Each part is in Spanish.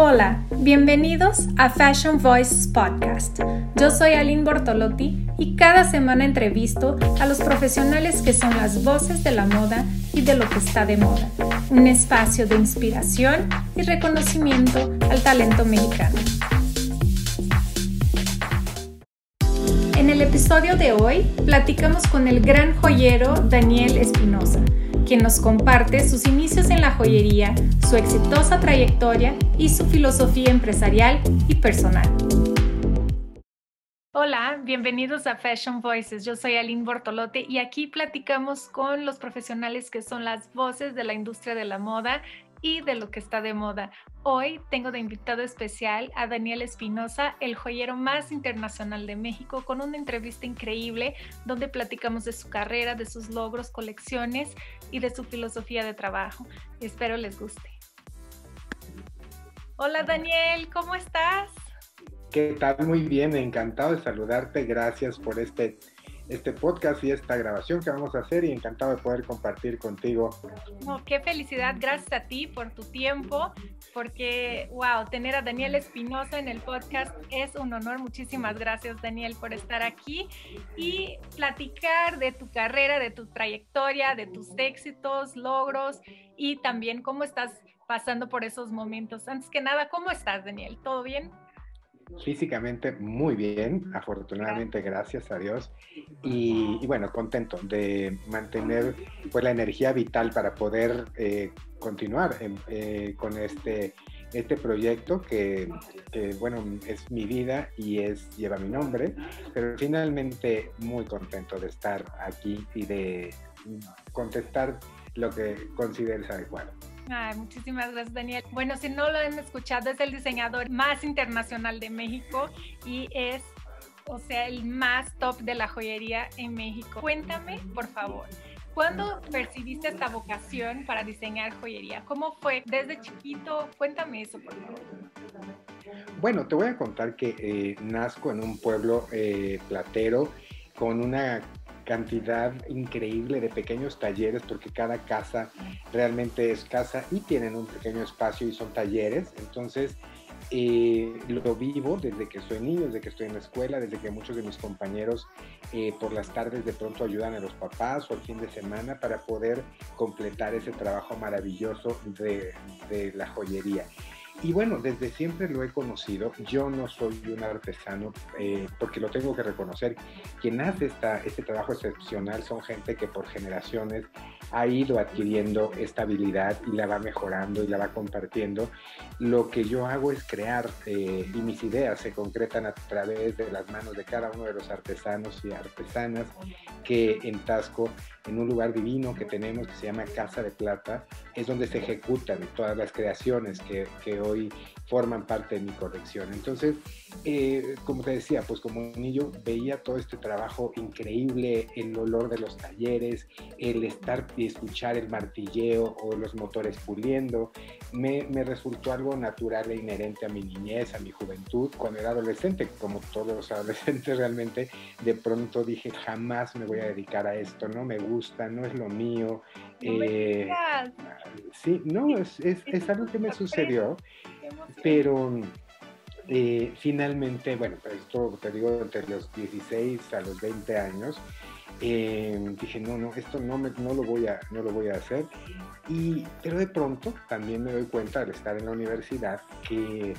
Hola, bienvenidos a Fashion Voices Podcast. Yo soy Aline Bortolotti y cada semana entrevisto a los profesionales que son las voces de la moda y de lo que está de moda. Un espacio de inspiración y reconocimiento al talento mexicano. En el episodio de hoy platicamos con el gran joyero Daniel Espinosa quien nos comparte sus inicios en la joyería, su exitosa trayectoria y su filosofía empresarial y personal. Hola, bienvenidos a Fashion Voices. Yo soy Aline Bortolote y aquí platicamos con los profesionales que son las voces de la industria de la moda y de lo que está de moda. Hoy tengo de invitado especial a Daniel Espinosa, el joyero más internacional de México, con una entrevista increíble donde platicamos de su carrera, de sus logros, colecciones y de su filosofía de trabajo. Espero les guste. Hola Daniel, ¿cómo estás? ¿Qué tal? Muy bien, encantado de saludarte. Gracias por este este podcast y esta grabación que vamos a hacer y encantado de poder compartir contigo. qué felicidad, gracias a ti por tu tiempo, porque, wow, tener a Daniel Espinosa en el podcast es un honor. Muchísimas gracias, Daniel, por estar aquí y platicar de tu carrera, de tu trayectoria, de tus éxitos, logros y también cómo estás pasando por esos momentos. Antes que nada, ¿cómo estás, Daniel? ¿Todo bien? Físicamente muy bien, afortunadamente, gracias a Dios. Y, bueno, contento de mantener pues, la energía vital para poder eh, continuar eh, con este, este proyecto que, bueno, es mi vida y es, lleva mi nombre, pero finalmente muy contento de estar aquí y de contestar lo que consideres adecuado muchísimas gracias, Daniel. Bueno, si no lo han escuchado, es el diseñador más internacional de México y es, o sea, el más top de la joyería en México. Cuéntame, por favor. ¿Cuándo percibiste esta vocación para diseñar joyería? ¿Cómo fue desde chiquito? Cuéntame eso, por favor. Bueno, te voy a contar que eh, nazco en un pueblo eh, platero con una cantidad increíble de pequeños talleres porque cada casa realmente es casa y tienen un pequeño espacio y son talleres. Entonces, eh, lo vivo desde que soy niño, desde que estoy en la escuela, desde que muchos de mis compañeros eh, por las tardes de pronto ayudan a los papás o el fin de semana para poder completar ese trabajo maravilloso de, de la joyería. Y bueno, desde siempre lo he conocido. Yo no soy un artesano eh, porque lo tengo que reconocer. Quien hace esta, este trabajo excepcional son gente que por generaciones ha ido adquiriendo esta habilidad y la va mejorando y la va compartiendo. Lo que yo hago es crear eh, y mis ideas se concretan a través de las manos de cada uno de los artesanos y artesanas que en Tasco, en un lugar divino que tenemos que se llama Casa de Plata, es donde se ejecutan todas las creaciones que, que hoy forman parte de mi colección. Entonces, eh, como te decía, pues como niño veía todo este trabajo increíble, el olor de los talleres, el estar y escuchar el martilleo o los motores puliendo, me, me resultó algo natural e inherente a mi niñez, a mi juventud. Cuando era adolescente, como todos los adolescentes realmente, de pronto dije, jamás me voy a dedicar a esto, no me gusta, no es lo mío. Eh, sí, no, es, es, es algo que me sucedió. Pero eh, finalmente, bueno, pues esto te digo, entre los 16 a los 20 años, eh, dije, no, no, esto no, me, no, lo voy a, no lo voy a hacer. Y, pero de pronto también me doy cuenta al estar en la universidad que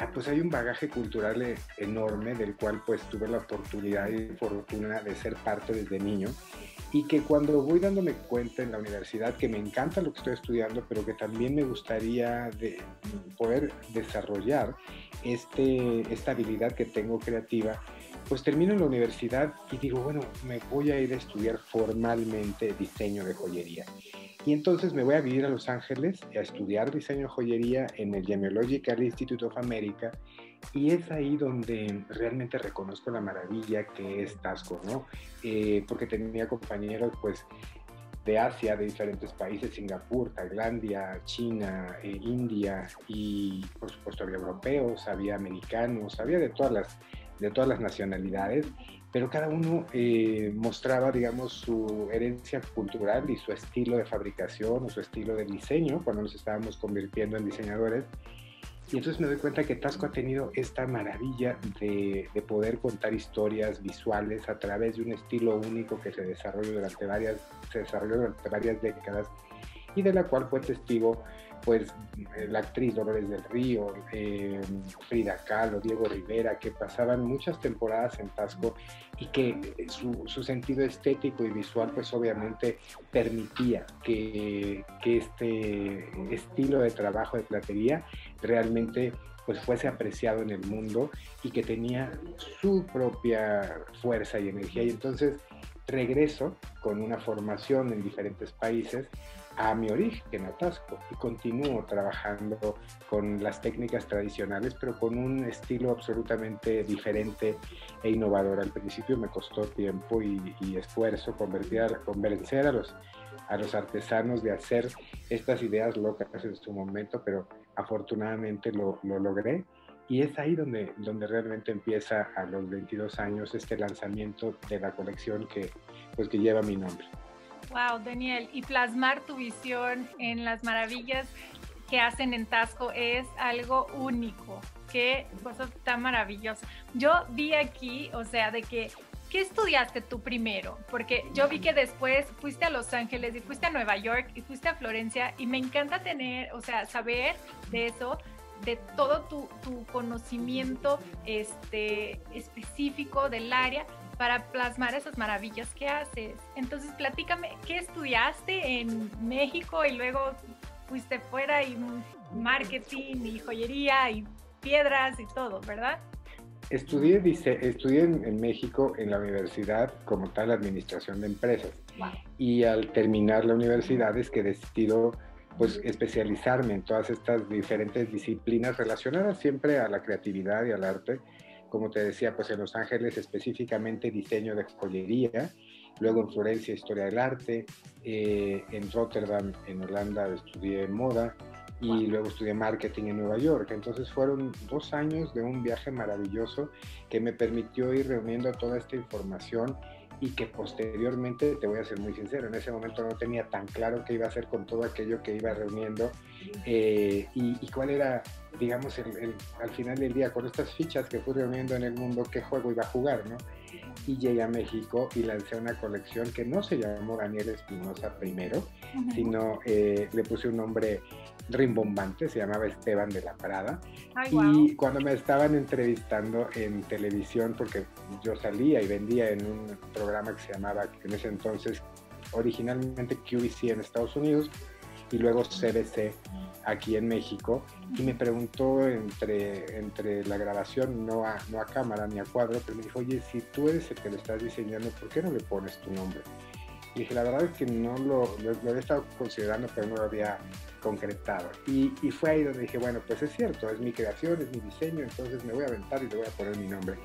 ah, pues hay un bagaje cultural e, enorme del cual pues tuve la oportunidad y fortuna de ser parte desde niño y que cuando voy dándome cuenta en la universidad que me encanta lo que estoy estudiando, pero que también me gustaría de poder desarrollar este, esta habilidad que tengo creativa, pues termino en la universidad y digo, bueno, me voy a ir a estudiar formalmente diseño de joyería. Y entonces me voy a vivir a Los Ángeles a estudiar diseño de joyería en el Gemological Institute of America y es ahí donde realmente reconozco la maravilla que es Tasco, ¿no? Eh, porque tenía compañeros, pues, de Asia, de diferentes países, Singapur, Tailandia, China, eh, India y por supuesto había europeos, había americanos, había de todas las, de todas las nacionalidades, pero cada uno eh, mostraba, digamos, su herencia cultural y su estilo de fabricación o su estilo de diseño cuando nos estábamos convirtiendo en diseñadores. Y entonces me doy cuenta que Tasco ha tenido esta maravilla de, de, poder contar historias visuales a través de un estilo único que se desarrolló durante varias, se desarrolló durante varias décadas y de la cual fue testigo pues la actriz Dolores del Río, eh, Frida Kahlo, Diego Rivera, que pasaban muchas temporadas en Tasco y que su, su sentido estético y visual pues obviamente permitía que, que, este estilo de trabajo de platería realmente pues fuese apreciado en el mundo y que tenía su propia fuerza y energía. Y entonces regreso con una formación en diferentes países a mi origen, a Tasco, y continúo trabajando con las técnicas tradicionales, pero con un estilo absolutamente diferente e innovador. Al principio me costó tiempo y, esfuerzo convertir, convencer a los, a los artesanos de hacer estas ideas locas en su momento, pero afortunadamente lo, lo logré. Y es ahí donde, donde realmente empieza a los 22 años este lanzamiento de la colección que, pues, que lleva mi nombre. Wow, Daniel, y plasmar tu visión en las maravillas que hacen en Tasco es algo único. Qué cosa tan maravillosa. Yo vi aquí, o sea, de que ¿qué estudiaste tú primero? Porque yo vi que después fuiste a Los Ángeles y fuiste a Nueva York y fuiste a Florencia y me encanta tener, o sea, saber de eso, de todo tu, tu conocimiento este, específico del área para plasmar esas maravillas que haces. Entonces, platícame, ¿qué estudiaste en México y luego fuiste fuera y marketing y joyería y piedras y todo, ¿verdad? Estudié, dice, estudié en, México en la universidad como tal administración de empresas. Y al terminar la universidad es que decido pues especializarme en todas estas diferentes disciplinas relacionadas siempre a la creatividad y al arte como te decía, pues en Los Ángeles específicamente diseño de joyería, luego en Florencia historia del arte, eh, en Rotterdam, en Holanda estudié moda y luego estudié marketing en Nueva York. Entonces fueron dos años de un viaje maravilloso que me permitió ir reuniendo toda esta información y que posteriormente, te voy a ser muy sincero, en ese momento no tenía tan claro qué iba a hacer con todo aquello que iba reuniendo eh, y, cuál era, digamos, el, al final del día, con estas fichas que fui reuniendo en el mundo, qué juego iba a jugar, ¿no? Y llegué a México y lancé una colección que no se llamó Daniel Espinosa primero, sino eh, le puse un nombre rimbombante, se llamaba Esteban de la Prada. y cuando me estaban entrevistando en televisión, porque yo salía y vendía en un programa que se llamaba en ese entonces originalmente QVC en Estados Unidos y luego CBC aquí en México y me preguntó entre, entre la grabación, no a, no a cámara ni a cuadro, pero me dijo, oye, si tú eres el que lo estás diseñando, ¿por qué no le pones tu nombre? Y dije, la verdad es que no lo, había estado considerando, pero no lo había concretado. Y, fue ahí donde dije, bueno, pues es cierto, es mi creación, es mi diseño, entonces me voy a aventar y le voy a poner mi nombre.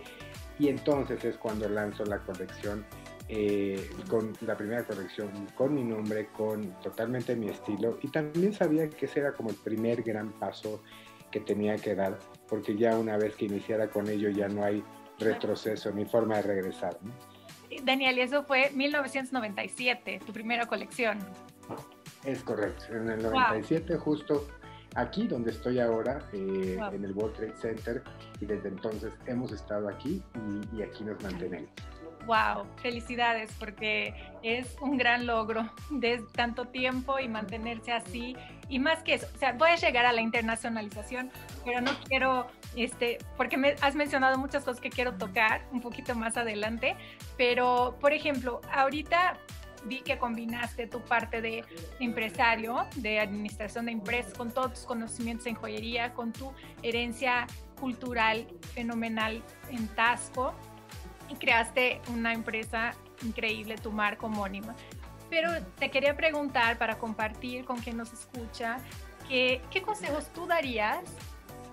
Y entonces es cuando lanzo la colección, eh, con la primera colección con mi nombre, con totalmente mi estilo. Y también sabía que ese era como el primer gran paso que tenía que dar, porque ya una vez que iniciara con ello ya no hay retroceso ni forma de regresar. Daniel, y eso fue 1997, tu primera colección. Es correcto, en el 97 justo aquí donde estoy ahora, eh, en el World Trade Center, y desde entonces hemos estado aquí y, y aquí nos mantenemos. Wow, felicidades porque es un gran logro de tanto tiempo y mantenerse así. Y más que eso, o sea, voy a llegar a la internacionalización, pero no quiero, este, porque me has mencionado muchas cosas que quiero tocar un poquito más adelante, pero por ejemplo, ahorita vi que combinaste tu parte de empresario, de administración de empresas, con todos tus conocimientos en joyería, con tu herencia cultural fenomenal en Tasco y creaste una empresa increíble, tu marca homónima. Pero te quería preguntar para compartir con quien nos escucha, que, ¿qué consejos tú darías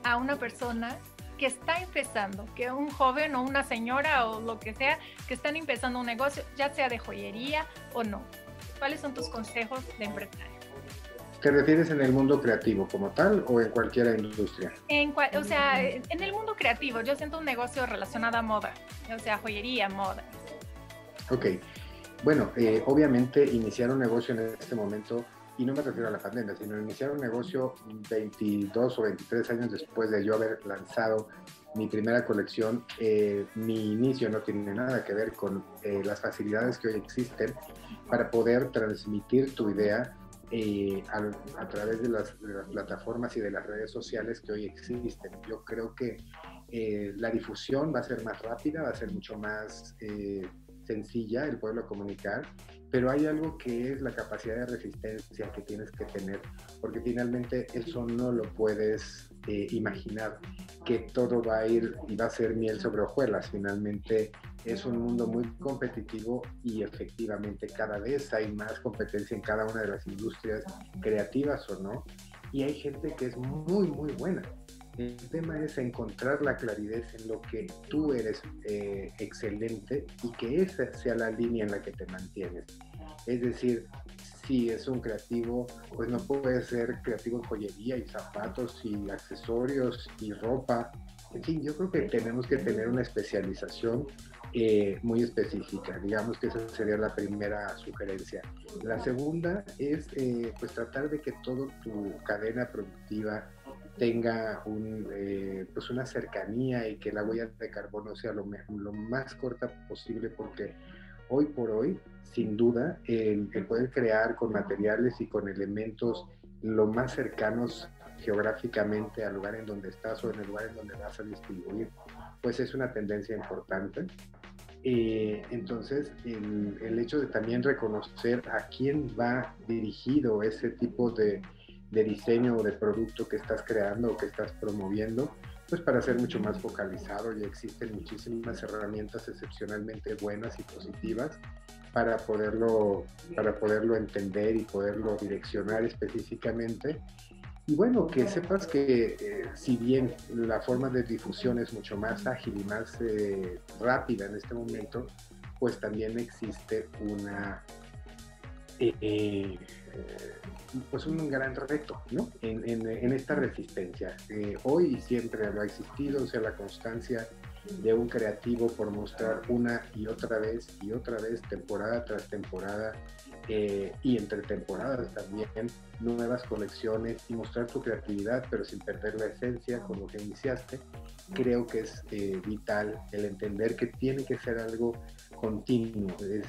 a una persona que está empezando, que un joven o una señora o lo que sea, que están empezando un negocio, ya sea de joyería o no? ¿Cuáles son tus consejos de empresario? ¿Te refieres en el mundo creativo como tal o en cualquier industria? En o sea, en el mundo creativo. Yo siento un negocio relacionado a moda, o sea, joyería, moda. Ok. Bueno, eh, obviamente iniciar un negocio en este momento y no me refiero a la pandemia, sino iniciar un negocio 22 o 23 años después de yo haber lanzado mi primera colección, eh, mi inicio no tiene nada que ver con eh, las facilidades que hoy existen para poder transmitir tu idea eh, a, través de las, de las, plataformas y de las redes sociales que hoy existen. Yo creo que la difusión va a ser más rápida, va a ser mucho más sencilla el poderlo comunicar pero hay algo que es la capacidad de resistencia que tienes que tener, porque finalmente eso no lo puedes eh, imaginar, que todo va a ir y va a ser miel sobre hojuelas. Finalmente es un mundo muy competitivo y efectivamente cada vez hay más competencia en cada una de las industrias creativas o no, y hay gente que es muy, muy buena el tema es encontrar la claridad en lo que tú eres eh, excelente y que esa sea la línea en la que te mantienes. Es decir, si es un creativo, pues no puede ser creativo en joyería y zapatos y accesorios y ropa. En fin, yo creo que tenemos que tener una especialización eh, muy específica. Digamos que esa sería la primera sugerencia. La segunda es eh, pues tratar de que toda tu cadena productiva tenga un, eh, pues una cercanía y que la huella de carbono sea lo, más corta posible porque hoy por hoy, sin duda, el, poder crear con materiales y con elementos lo más cercanos geográficamente al lugar en donde estás o en el lugar en donde vas a distribuir, pues es una tendencia importante. Eh, entonces, el, el, hecho de también reconocer a quién va dirigido ese tipo de, de diseño o de producto que estás creando o que estás promoviendo, pues para ser mucho más focalizado ya existen muchísimas herramientas excepcionalmente buenas y positivas para poderlo, para poderlo entender y poderlo direccionar específicamente. Y bueno, que sepas que eh, si bien la forma de difusión es mucho más ágil y más eh, rápida en este momento, pues también existe una eh, pues un gran reto ¿no? en, esta resistencia. Eh, hoy y siempre lo ha existido, o sea, la constancia de un creativo por mostrar una y otra vez y otra vez, temporada tras temporada, eh, y entre temporadas también, nuevas colecciones y mostrar tu creatividad, pero sin perder la esencia con lo que iniciaste. Creo que es eh, vital el entender que tiene que ser algo continuo, es,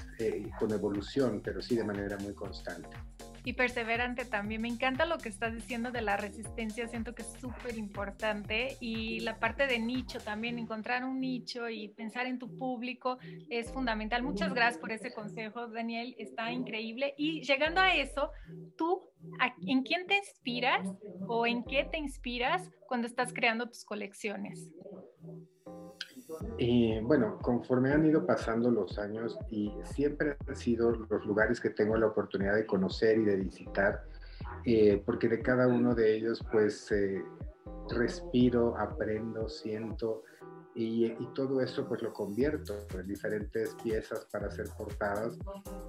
con evolución, pero sí de manera muy constante y perseverante también. Me encanta lo que estás diciendo de la resistencia, siento que es súper importante y la parte de nicho también, encontrar un nicho y pensar en tu público es fundamental. Muchas gracias por ese consejo, Daniel, está increíble. Y llegando a eso, tú, ¿en quién te inspiras o en qué te inspiras cuando estás creando tus colecciones? Y bueno, conforme han ido pasando los años y siempre han sido los lugares que tengo la oportunidad de conocer y de visitar, eh, porque de cada uno de ellos pues eh, respiro, aprendo, siento y, todo eso pues lo convierto en diferentes piezas para hacer portadas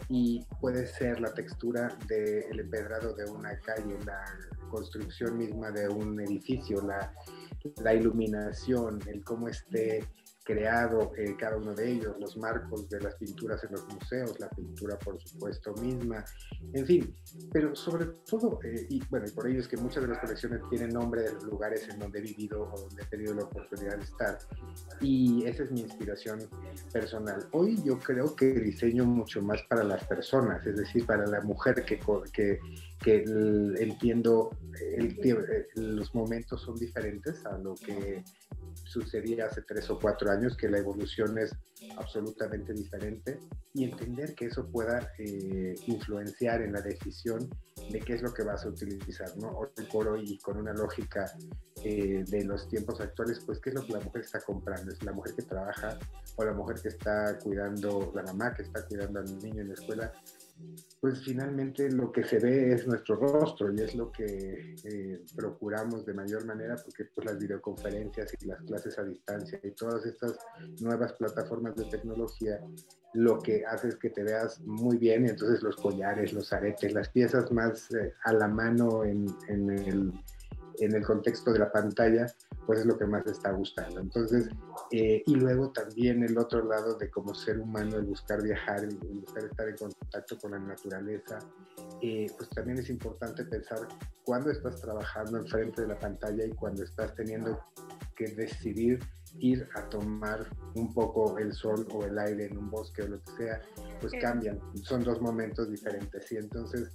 y puede ser la textura del empedrado de una calle, la construcción misma de un edificio, la, la iluminación, el cómo esté creado eh, cada uno de ellos, los marcos de las pinturas en los museos, la pintura por supuesto misma, en fin, pero sobre todo, eh, y bueno, y por ello es que muchas de las colecciones tienen nombre de los lugares en donde he vivido o donde he tenido la oportunidad de estar, y esa es mi inspiración personal. Hoy yo creo que diseño mucho más para las personas, es decir, para la mujer que, que, que entiendo, el, eh, los momentos son diferentes a lo que sucedía hace tres o cuatro años, que la evolución es absolutamente diferente y entender que eso pueda eh, influenciar en la decisión de qué es lo que vas a utilizar, ¿no? Hoy por hoy, con una lógica eh, de los tiempos actuales, pues qué es lo que la mujer está comprando, es la mujer que trabaja o la mujer que está cuidando, la mamá que está cuidando al niño en la escuela, pues finalmente lo que se ve es nuestro rostro y es lo que eh, procuramos de mayor manera porque pues las videoconferencias y las clases a distancia y todas estas nuevas plataformas de tecnología lo que hace es que te veas muy bien. Y entonces los collares, los aretes, las piezas más eh, a la mano en, en, el, en el contexto de la pantalla, pues es lo que más le está gustando. Entonces, eh, y luego también el otro lado de como ser humano, el buscar viajar, el buscar estar en contacto con la naturaleza, eh, pues también es importante pensar cuándo estás trabajando enfrente de la pantalla y cuando estás teniendo que decidir ir a tomar un poco el sol o el aire en un bosque o lo que sea, pues cambian, son dos momentos diferentes. Y entonces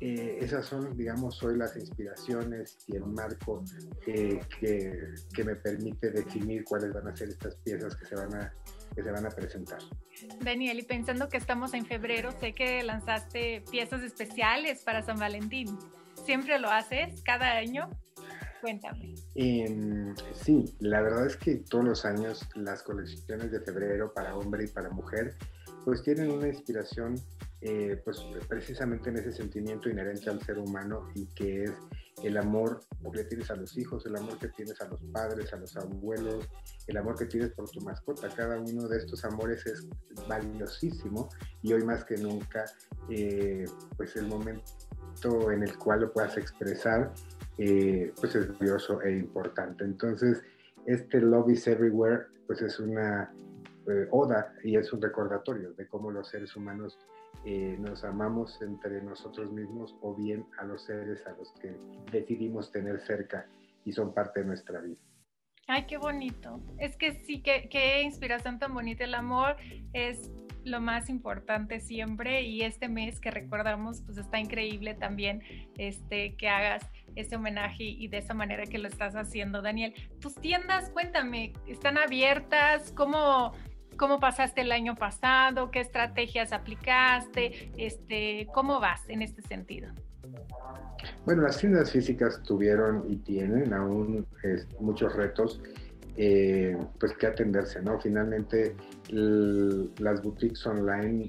eh, esas son, digamos, hoy las inspiraciones y el marco que, que, me permite definir cuáles van a ser estas piezas que se van a, que se van a presentar. Daniel, y pensando que estamos en febrero, sé que lanzaste piezas especiales para San Valentín. ¿Siempre lo haces cada año? Cuéntame. Em, sí, la verdad es que todos los años las colecciones de febrero para hombre y para mujer pues tienen una inspiración eh, pues precisamente en ese sentimiento inherente al ser humano y que es el amor que tienes a los hijos, el amor que tienes a los padres, a los abuelos, el amor que tienes por tu mascota. Cada uno de estos amores es valiosísimo y hoy más que nunca, eh, pues el momento en el cual lo puedas expresar, eh, pues es valioso e importante. Entonces, este Love is Everywhere, pues es una oda y es un recordatorio de cómo los seres humanos eh, nos amamos entre nosotros mismos o bien a los seres a los que decidimos tener cerca y son parte de nuestra vida. Ay, qué bonito. Es que sí, qué, qué inspiración tan bonita. El amor es lo más importante siempre y este mes que recordamos, pues está increíble también este, que hagas ese homenaje y de esa manera que lo estás haciendo, Daniel. Tus tiendas, cuéntame, ¿están abiertas? ¿Cómo, cómo pasaste el año pasado, qué estrategias aplicaste, este, cómo vas en este sentido. Bueno, las tiendas físicas tuvieron y tienen aún muchos retos eh, pues que atenderse, ¿no? Finalmente las boutiques online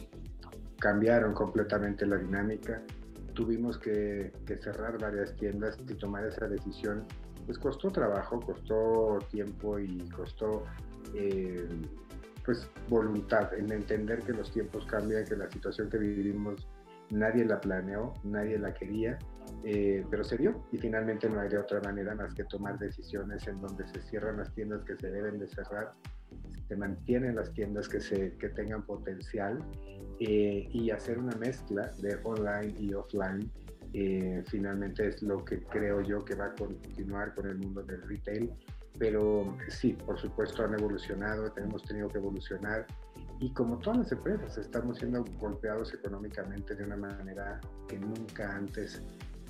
cambiaron completamente la dinámica, tuvimos que, cerrar varias tiendas y tomar esa decisión, pues costó trabajo, costó tiempo y costó eh, pues voluntad en entender que los tiempos cambian, que la situación que vivimos nadie la planeó, nadie la quería, eh, pero se dio y finalmente no hay de otra manera más que tomar decisiones en donde se cierran las tiendas que se deben de cerrar, se mantienen las tiendas que, se, que tengan potencial eh, y hacer una mezcla de online y offline. Eh, finalmente es lo que creo yo que va a continuar con el mundo del retail pero sí, por supuesto han evolucionado, hemos tenido que evolucionar. Y como todas las empresas estamos siendo golpeados económicamente de una manera que nunca antes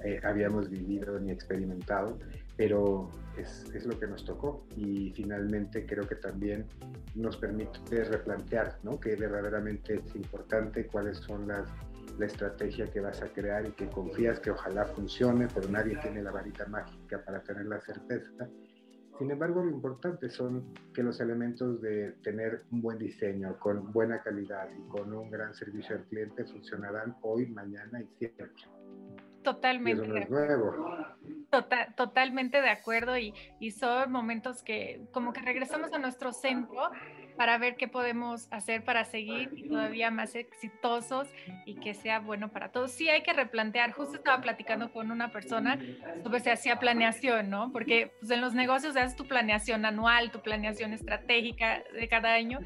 eh, habíamos vivido ni experimentado, pero es, es, lo que nos tocó. Y finalmente creo que también nos permite replantear ¿no? que verdaderamente es importante, cuáles son las la estrategia que vas a crear y que confías que ojalá funcione, pero nadie tiene la varita mágica para tener la certeza sin embargo, lo importante son que los elementos de tener un buen diseño, con buena calidad y con un gran servicio al cliente funcionarán hoy, mañana y siempre. Totalmente. Total, totalmente de acuerdo y, y son momentos que como que regresamos a nuestro centro para ver qué podemos hacer para seguir todavía más exitosos y que sea bueno para todos. Sí hay que replantear, justo estaba platicando con una persona sobre si hacía planeación, ¿no? Porque pues, en los negocios haces tu planeación anual, tu planeación estratégica de cada año.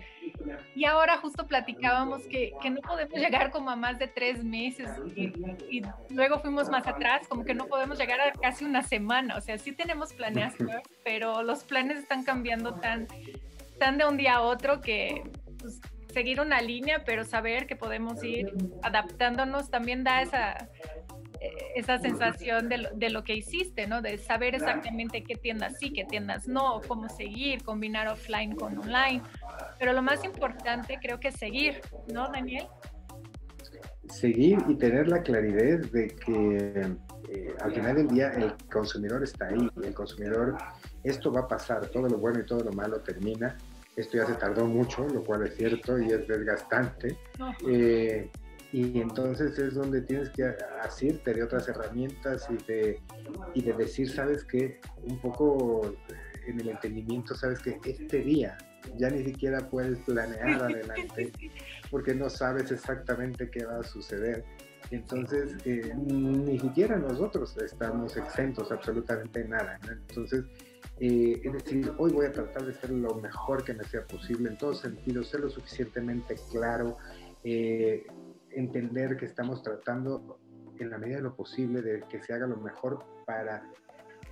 Y ahora justo platicábamos que, que no podemos llegar como a más de tres meses y, y, luego fuimos más atrás, como que no podemos llegar a casi una semana. O sea, sí tenemos planeación, pero los planes están cambiando tan tan de un día a otro que pues, seguir una línea, pero saber que podemos ir adaptándonos también da esa, eh, esa sensación de lo, de lo, que hiciste, ¿no? De saber exactamente qué tiendas sí, qué tiendas no, cómo seguir, combinar offline con online. Pero lo más importante creo que es seguir, ¿no, Daniel? Seguir y tener la claridad de que eh, al final del día el consumidor está ahí, el consumidor, esto va a pasar, todo lo bueno y todo lo malo termina esto ya se tardó mucho, lo cual es cierto y es desgastante. Eh, y entonces es donde tienes que asirte de otras herramientas y de, y de decir, sabes que un poco en el entendimiento, sabes que este día ya ni siquiera puedes planear adelante porque no sabes exactamente qué va a suceder. Entonces, eh, ni siquiera nosotros estamos exentos absolutamente de nada. Entonces, eh, es decir, hoy voy a tratar de ser lo mejor que me sea posible en todos sentidos, ser lo suficientemente claro, eh, entender que estamos tratando en la medida de lo posible de que se haga lo mejor para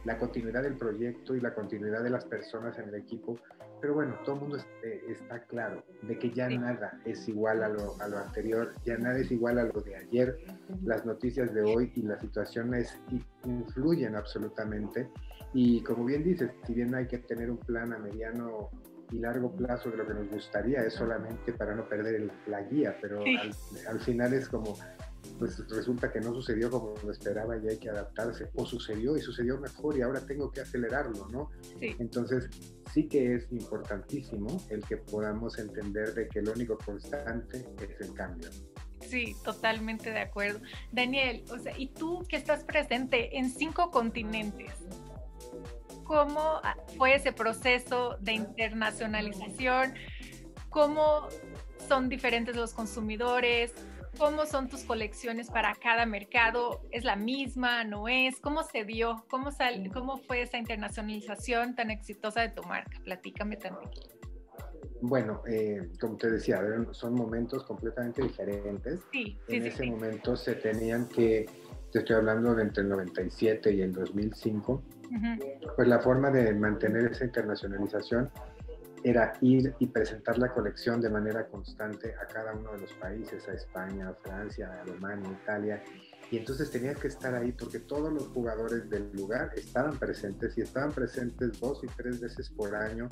la continuidad del proyecto y la continuidad de las personas en el equipo. Pero bueno, todo el mundo eh, está claro de que ya nada es igual a lo, a lo, anterior, ya nada es igual a lo de ayer. Las noticias de hoy y las situaciones influyen absolutamente. Y como bien dices, si bien hay que tener un plan a mediano y largo plazo de lo que nos gustaría, es solamente para no perder la guía, pero al, al final es como pues resulta que no sucedió como lo esperaba y hay que adaptarse, o sucedió y sucedió mejor y ahora tengo que acelerarlo, ¿no? Sí. Entonces, sí que es importantísimo el que podamos entender de que lo único constante es el cambio. Sí, totalmente de acuerdo. Daniel, o sea, y tú que estás presente en cinco continentes, ¿cómo fue ese proceso de internacionalización? ¿Cómo son diferentes los consumidores? ¿Cómo son tus colecciones para cada mercado? ¿Es la misma? ¿No es? ¿Cómo se dio? ¿Cómo, sal, cómo fue esa internacionalización tan exitosa de tu marca? Platícame también. Bueno, eh, como te decía, son momentos completamente diferentes. Sí, en sí, ese sí, momento se tenían que, te estoy hablando de entre el 97 y el 2005, uh -huh. pues la forma de mantener esa internacionalización era ir y presentar la colección de manera constante a cada uno de los países, a España, a Francia, a Alemania, Italia. Y entonces tenía que estar ahí porque todos los jugadores del lugar estaban presentes y estaban presentes dos y tres veces por año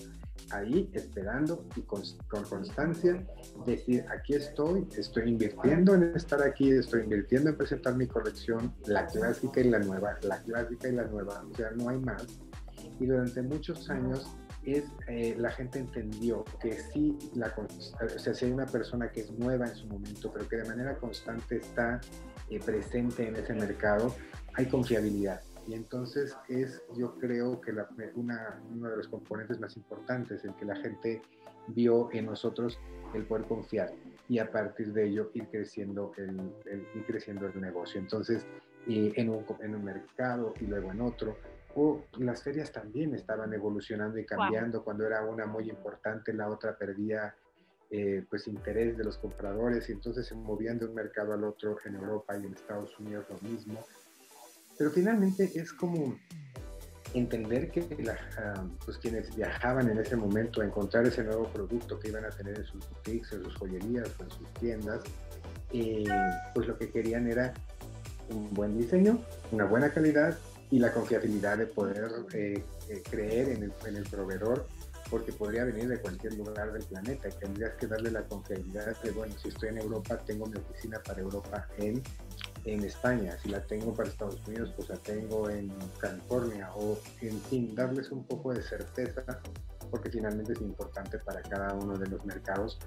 ahí esperando y con, con constancia decir, aquí estoy, estoy invirtiendo en estar aquí, estoy invirtiendo en presentar mi colección, la clásica y la nueva, la clásica y la nueva, o sea, no hay más. Y durante muchos años es eh, la gente entendió que sí, la, o sea, si hay una persona que es nueva en su momento, pero que de manera constante está eh, presente en ese mercado, hay confiabilidad. Y entonces es, yo creo que la, una, uno de los componentes más importantes, el que la gente vio en nosotros el poder confiar y a partir de ello ir creciendo el, el ir creciendo el negocio. Entonces, eh, en, un, en un mercado y luego en otro, o las ferias también estaban evolucionando y cambiando. Wow. Cuando era una muy importante, la otra perdía eh, pues interés de los compradores y entonces se movían de un mercado al otro en Europa y en Estados Unidos lo mismo. Pero finalmente es como entender que la, uh, pues quienes viajaban en ese momento a encontrar ese nuevo producto que iban a tener en sus boutiques, en sus joyerías, en sus tiendas, eh, pues lo que querían era un buen diseño, una buena calidad y la confiabilidad de poder eh, eh, creer en el, en el, proveedor, porque podría venir de cualquier lugar del planeta y tendrías que darle la confiabilidad de, bueno, si estoy en Europa, tengo mi oficina para Europa en, en España, si la tengo para Estados Unidos, pues la tengo en California, o en fin, darles un poco de certeza, porque finalmente es importante para cada uno de los mercados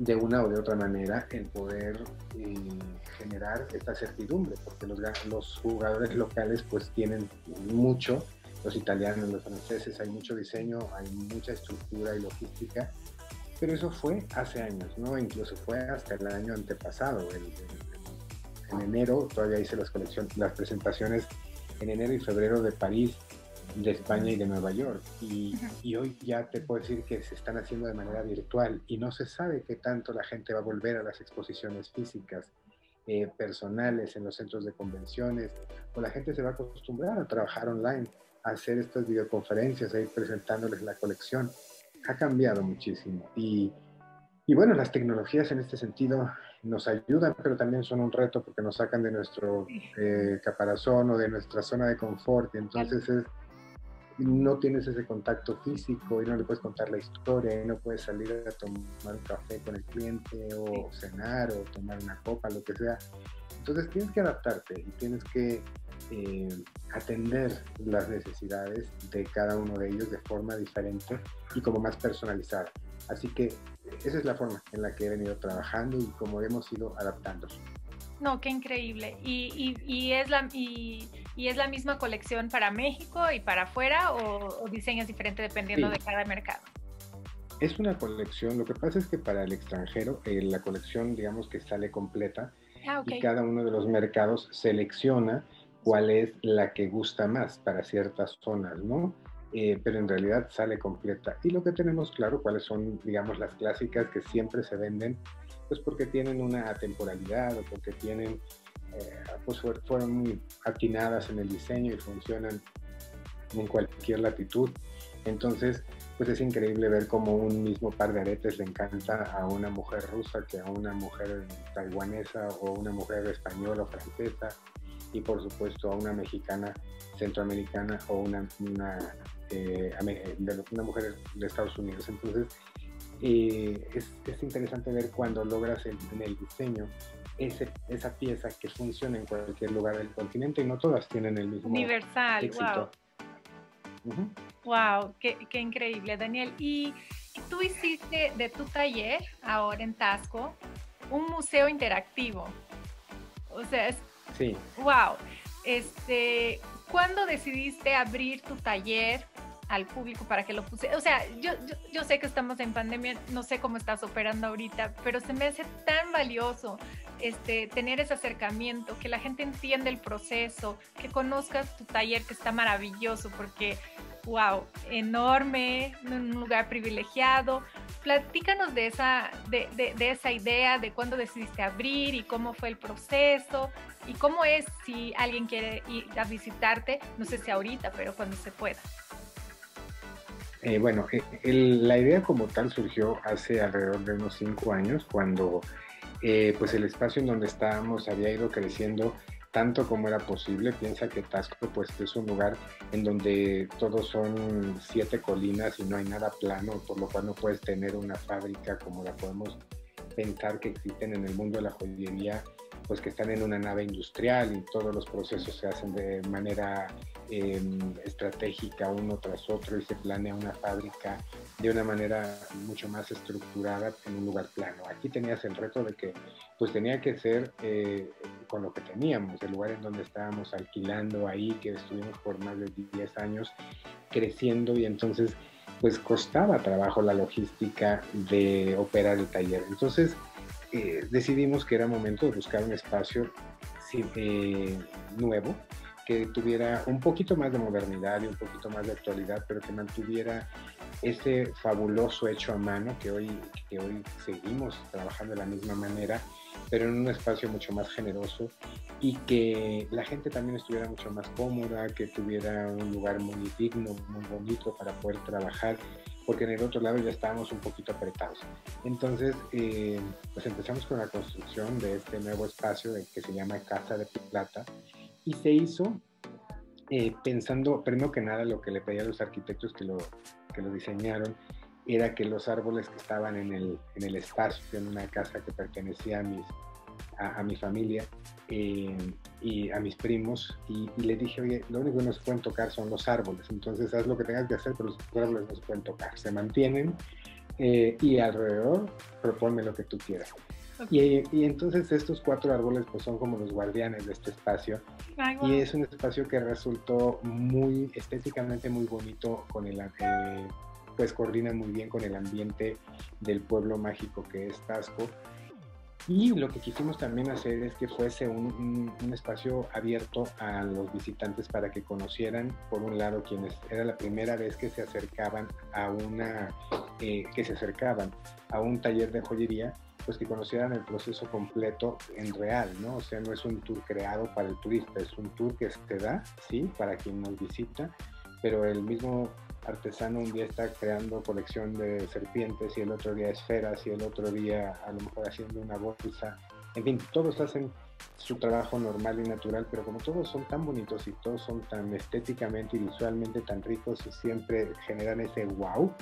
de una o de otra manera el poder eh, generar esta certidumbre, porque los, jugadores locales pues tienen mucho, los italianos, los franceses, hay mucho diseño, hay mucha estructura y logística, pero eso fue hace años, ¿no? Incluso fue hasta el año antepasado, en enero, todavía hice las, las presentaciones en enero y febrero de París, de España y de Nueva York. Y, y, hoy ya te puedo decir que se están haciendo de manera virtual y no se sabe qué tanto la gente va a volver a las exposiciones físicas, eh, personales, en los centros de convenciones, o la gente se va a acostumbrar a trabajar online, a hacer estas videoconferencias, a ir presentándoles la colección. Ha cambiado muchísimo. Y, y bueno, las tecnologías en este sentido nos ayudan, pero también son un reto porque nos sacan de nuestro eh, caparazón o de nuestra zona de confort. Y entonces es no tienes ese contacto físico y no le puedes contar la historia y no puedes salir a tomar un café con el cliente o cenar o tomar una copa, lo que sea. Entonces tienes que adaptarte y tienes que eh, atender las necesidades de cada uno de ellos de forma diferente y como más personalizada. Así que esa es la forma en la que he venido trabajando y como hemos ido adaptándonos. No, qué increíble. Y, y, y es la, y, y, es la misma colección para México y para afuera o, o diseños diferentes dependiendo sí. de cada mercado? Es una colección, lo que pasa es que para el extranjero eh, la colección digamos que sale completa Ah, y cada uno de los mercados selecciona cuál es la que gusta más para ciertas zonas, ¿no? Eh, pero en realidad sale completa. Y lo que tenemos claro, cuáles son, digamos, las clásicas que siempre se venden, pues porque tienen una temporalidad o porque tienen, pues fueron muy atinadas en el diseño y funcionan en cualquier latitud. Entonces, pues es increíble ver cómo un mismo par de aretes le encanta a una mujer rusa que a una mujer taiwanesa o una mujer española o francesa y por supuesto a una mexicana centroamericana o una, una, eh, una mujer de Estados Unidos. Entonces, eh, es, es, interesante ver cuando logras en el diseño ese, esa pieza que funciona en cualquier lugar del continente y no todas tienen el mismo universal. Éxito. Wow. Wow, qué, qué, increíble, Daniel. Y tú hiciste de tu taller ahora en Tasco un museo interactivo. O sea, es Sí. Wow. Este, ¿cuándo decidiste abrir tu taller al público para que lo puse? O sea, yo, yo, sé que estamos en pandemia, no sé cómo estás operando ahorita, pero se me hace tan valioso este, tener ese acercamiento, que la gente entienda el proceso, que conozcas tu taller que está maravilloso, porque, wow, enorme, en un lugar privilegiado. Platícanos de esa, de, de, de esa idea, de cuándo decidiste abrir y cómo fue el proceso. ¿Y cómo es si alguien quiere ir a visitarte? No sé si ahorita, pero cuando se pueda. Eh, bueno, eh, la idea como tal surgió hace alrededor de unos cinco años, cuando eh, pues el espacio en donde estábamos había ido creciendo tanto como era posible. Piensa que Tasco pues es un lugar en donde todos son siete colinas y no hay nada plano, por lo cual no puedes tener una fábrica como la podemos pensar que existen en el mundo de la joyería pues que están en una nave industrial y todos los procesos se hacen de manera em, estratégica uno tras otro y se planea una fábrica de una manera mucho más estructurada en un lugar plano. Aquí tenías el reto de que pues tenía que ser eh, con lo que teníamos, el lugar en donde estábamos alquilando ahí, que estuvimos por más de 10 años creciendo y entonces pues costaba trabajo la logística de operar el taller. Entonces, eh, decidimos que era momento de buscar un espacio nuevo que tuviera un poquito más de modernidad y un poquito más de actualidad, pero que mantuviera ese fabuloso hecho a mano que hoy, que hoy seguimos trabajando de la misma manera, pero en un espacio mucho más generoso y que la gente también estuviera mucho más cómoda, que tuviera un lugar muy digno, muy bonito para poder trabajar porque en el otro lado ya estábamos un poquito apretados. Entonces, eh, pues empezamos con la construcción de este nuevo espacio que se llama Casa de Plata y se hizo eh, pensando, primero que nada, lo que le pedía a los arquitectos que lo, que lo diseñaron era que los árboles que estaban en el, en el espacio, en una casa que pertenecía a mis a, mi familia eh, y a mis primos y, le dije, oye, lo único que no se pueden tocar son los árboles, entonces haz lo que tengas que hacer, pero los árboles no se pueden tocar, se mantienen eh, y alrededor proponme lo que tú quieras. Y, y, entonces estos cuatro árboles pues son como los guardianes de este espacio y es un espacio que resultó muy estéticamente muy bonito con el eh, pues coordina muy bien con el ambiente del pueblo mágico que es Tasco y lo que quisimos también hacer es que fuese un, espacio abierto a los visitantes para que conocieran, por un lado, quienes era la primera vez que se acercaban a una, eh, que se acercaban a un taller de joyería, pues que conocieran el proceso completo en real, ¿no? O sea, no es un tour creado para el turista, es un tour que se da, sí, para quien nos visita, pero el mismo artesano un día está creando colección de serpientes y el otro día esferas y el otro día a lo mejor haciendo una bolsa. En fin, todos hacen su trabajo normal y natural, pero como todos son tan bonitos y todos son tan estéticamente y visualmente tan ricos y siempre generan ese wow,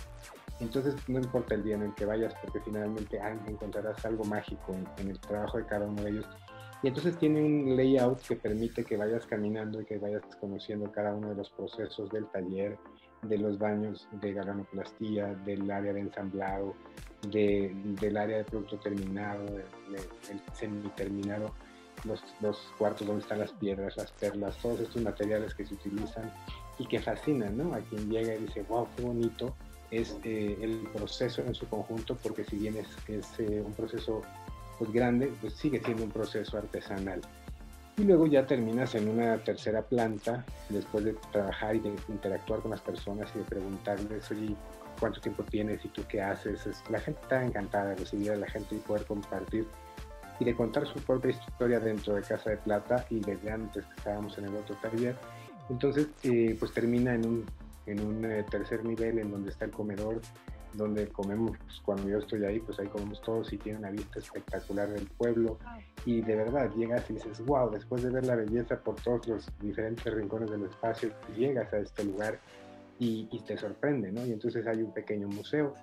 entonces no importa el día en el que vayas porque finalmente encontrarás algo mágico en el trabajo de cada uno de ellos. Y entonces tiene un layout que permite que vayas caminando y que vayas conociendo cada uno de los procesos del taller, de los baños de galvanoplastía, del área de ensamblado, de, del área de producto terminado, del semi-terminado, los, los, cuartos donde están las piedras, las perlas, todos estos materiales que se utilizan y que fascinan ¿no? a quien llega y dice, wow, qué bonito es eh, el proceso en su conjunto, porque si bien es, es eh, un proceso pues grande, pues sigue siendo un proceso artesanal. Y luego ya terminas en una tercera planta, después de trabajar y de interactuar con las personas y de preguntarles, oye, ¿cuánto tiempo tienes y tú qué haces? la gente está encantada de recibir a la gente y poder compartir y de contar su propia historia dentro de Casa de Plata y desde antes que estábamos en el otro taller. Entonces, eh, pues termina en un, en un eh, tercer nivel en donde está el comedor, donde comemos, pues, cuando yo estoy ahí, pues ahí comemos todos y tiene una vista espectacular del pueblo. Y de verdad llegas y dices, wow, después de ver la belleza por todos los diferentes rincones del espacio, llegas a este lugar y, te sorprende, ¿no? Y entonces hay un pequeño museo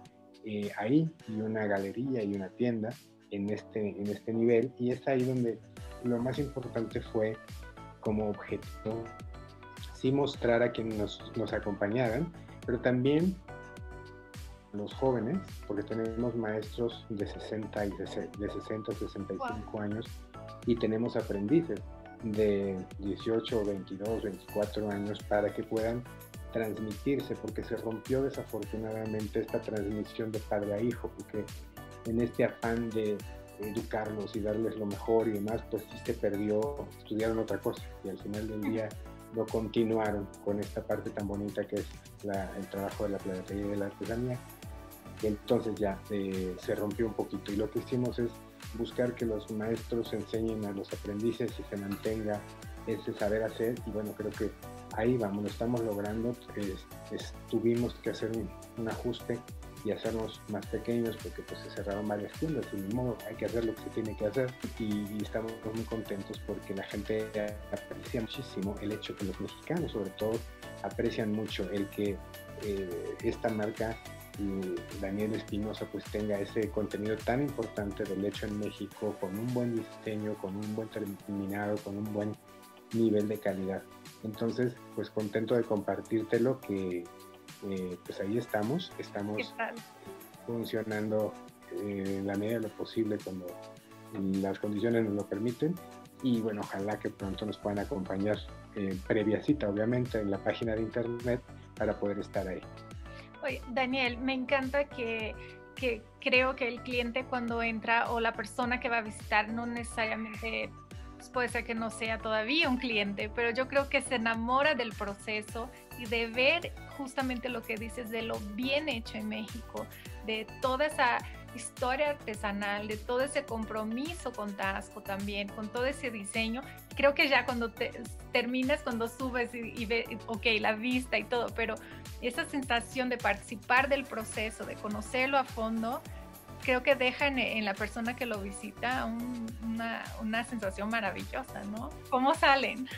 eh, ahí y una galería y una tienda en este, en este nivel. Y es ahí donde lo más importante fue como objeto, sí mostrar a quienes nos, nos acompañaran, pero también los jóvenes, porque tenemos maestros de 60 y de, 60 65 años y tenemos aprendices de 18, 22, 24 años para que puedan transmitirse, porque se rompió desafortunadamente esta transmisión de padre a hijo, porque en este afán de educarlos y darles lo mejor y demás, pues sí se perdió, estudiaron otra cosa y al final del día no continuaron con esta parte tan bonita que es el trabajo de la planetería y de la artesanía entonces ya eh, se rompió un poquito. Y lo que hicimos es buscar que los maestros enseñen a los aprendices y se mantenga ese saber hacer. Y bueno, creo que ahí vamos, lo estamos logrando. tuvimos que hacer un, ajuste y hacernos más pequeños porque pues se cerraron varias tiendas y de modo hay que hacer lo que se tiene que hacer y, estamos muy contentos porque la gente aprecia muchísimo el hecho que los mexicanos sobre todo aprecian mucho el que eh, esta marca Daniel Espinosa pues tenga ese contenido tan importante del hecho en México con un buen diseño, con un buen terminado, con un buen nivel de calidad. Entonces, pues contento de compartírtelo que eh, pues ahí estamos, estamos funcionando eh, en la medida de lo posible cuando las condiciones nos lo permiten y bueno, ojalá que pronto nos puedan acompañar eh, previa cita, obviamente, en la página de internet para poder estar ahí. Daniel, me encanta que, creo que el cliente cuando entra o la persona que va a visitar no necesariamente pues, puede ser que no sea todavía un cliente, pero yo creo que se enamora del proceso y de ver justamente lo que dices de lo bien hecho en México, de toda esa historia artesanal, de todo ese compromiso con Tasco también, con todo ese diseño. Creo que ya cuando te, terminas, cuando subes y, ves, ok, la vista y todo, pero esa sensación de participar del proceso, de conocerlo a fondo, creo que deja en, la persona que lo visita una, una, sensación maravillosa, ¿no? ¿Cómo salen?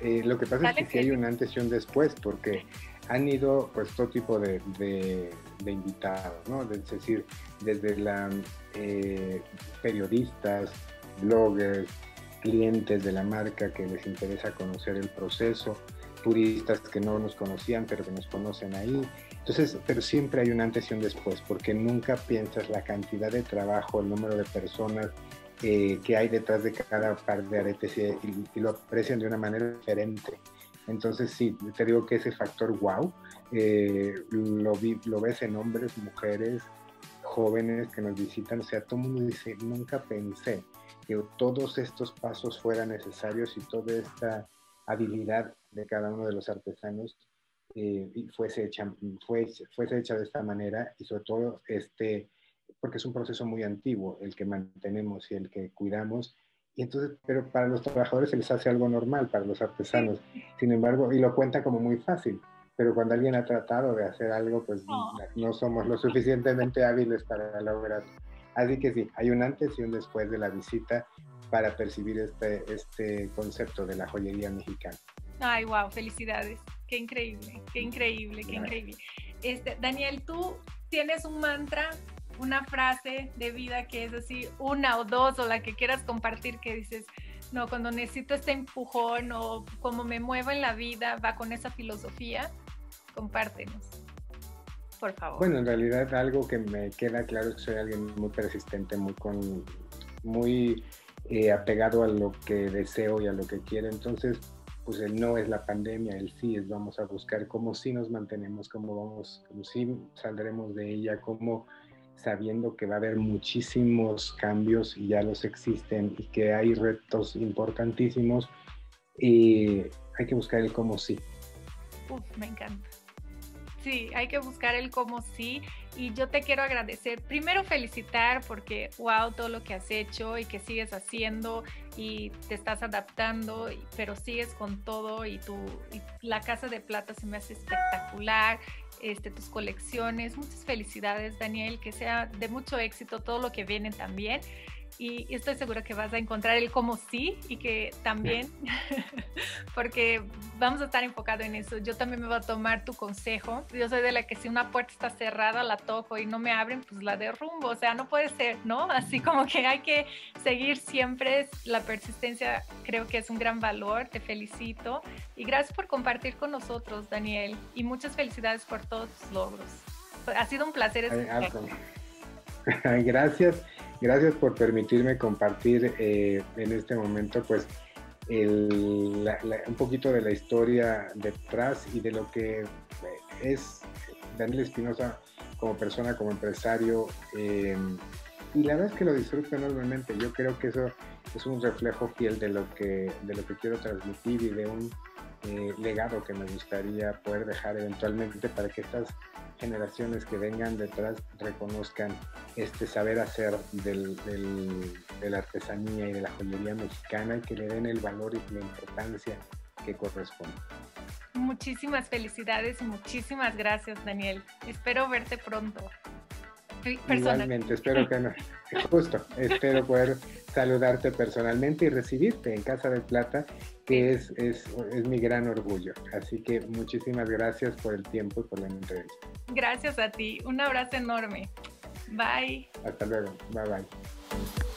Eh, lo que pasa es que sí hay un antes y un después, porque han ido pues todo tipo de, de, invitados, ¿no? Es decir, desde la, eh, periodistas, bloggers, clientes de la marca que les interesa conocer el proceso, turistas que no nos conocían pero que nos conocen ahí. Entonces, pero siempre hay un antes y un después, porque nunca piensas la cantidad de trabajo, el número de personas eh, que hay detrás de cada par de aretes y, lo aprecian de una manera diferente. Entonces, sí, te digo que ese factor wow eh, lo, lo ves en hombres, mujeres, jóvenes que nos visitan. O sea, todo el mundo dice, nunca pensé que todos estos pasos fueran necesarios y toda esta habilidad de cada uno de los artesanos eh, fuese, hecha, fuese, fuese hecha de esta manera y sobre todo este, porque es un proceso muy antiguo el que mantenemos y el que cuidamos. Y entonces, pero para los trabajadores se les hace algo normal, para los artesanos. Sin embargo, y lo cuenta como muy fácil, pero cuando alguien ha tratado de hacer algo, pues no somos lo suficientemente hábiles para lograrlo. Así que sí, hay un antes y un después de la visita para percibir este, este concepto de la joyería mexicana. Ay, wow, felicidades. Qué increíble, qué increíble, qué increíble. Este, Daniel, tú tienes un mantra, una frase de vida que es así, una o dos, o la que quieras compartir, que dices, no, cuando necesito este empujón o como me muevo en la vida, va con esa filosofía, compártenos. Por favor. Bueno, en realidad algo que me queda claro es que soy alguien muy persistente, muy con, muy eh, apegado a lo que deseo y a lo que quiero. Entonces, pues el no es la pandemia, el sí es vamos a buscar cómo sí nos mantenemos, cómo vamos, cómo sí saldremos de ella, cómo sabiendo que va a haber muchísimos cambios y ya los existen y que hay retos importantísimos y hay que buscar el cómo sí. Uf, me encanta. Sí, hay que buscar el cómo sí. Y yo te quiero agradecer, primero felicitar porque, wow, todo lo que has hecho y que sigues haciendo y te estás adaptando, pero sigues con todo y, tu, la Casa de Plata se me hace espectacular. Este, tus colecciones. Muchas felicidades, Daniel, que sea de mucho éxito todo lo que viene también y estoy segura que vas a encontrar el cómo sí y que también, porque vamos a estar enfocados en eso. Yo también me voy a tomar tu consejo. Yo soy de la que si una puerta está cerrada, la toco y no me abren, pues la derrumbo. O sea, no puede ser, ¿no? Así como que hay que seguir siempre. La persistencia creo que es un gran valor. Te felicito y gracias por compartir con nosotros, Daniel. Y muchas felicidades por todos tus logros. Ha sido un placer. Gracias. Gracias por permitirme compartir eh, en este momento pues un poquito de la historia detrás y de lo que es Daniel Espinosa como persona, como empresario. Em, y la verdad es que lo disfruto enormemente. Yo creo que eso es un reflejo fiel de lo que, de lo que quiero transmitir y de un eh, legado que me gustaría poder dejar eventualmente para que estas generaciones que vengan detrás reconozcan este saber hacer del, de la artesanía y de la joyería mexicana y que le den el valor y la importancia que corresponde. Muchísimas felicidades y muchísimas gracias, Daniel. Espero verte pronto. Igualmente, espero que no. Justo, espero poder saludarte personalmente y recibirte en Casa de Plata, que es, es, es, mi gran orgullo. Así que muchísimas gracias por el tiempo y por la entrevista. Gracias a ti. Un abrazo enorme. Bye. Hasta luego. Bye bye.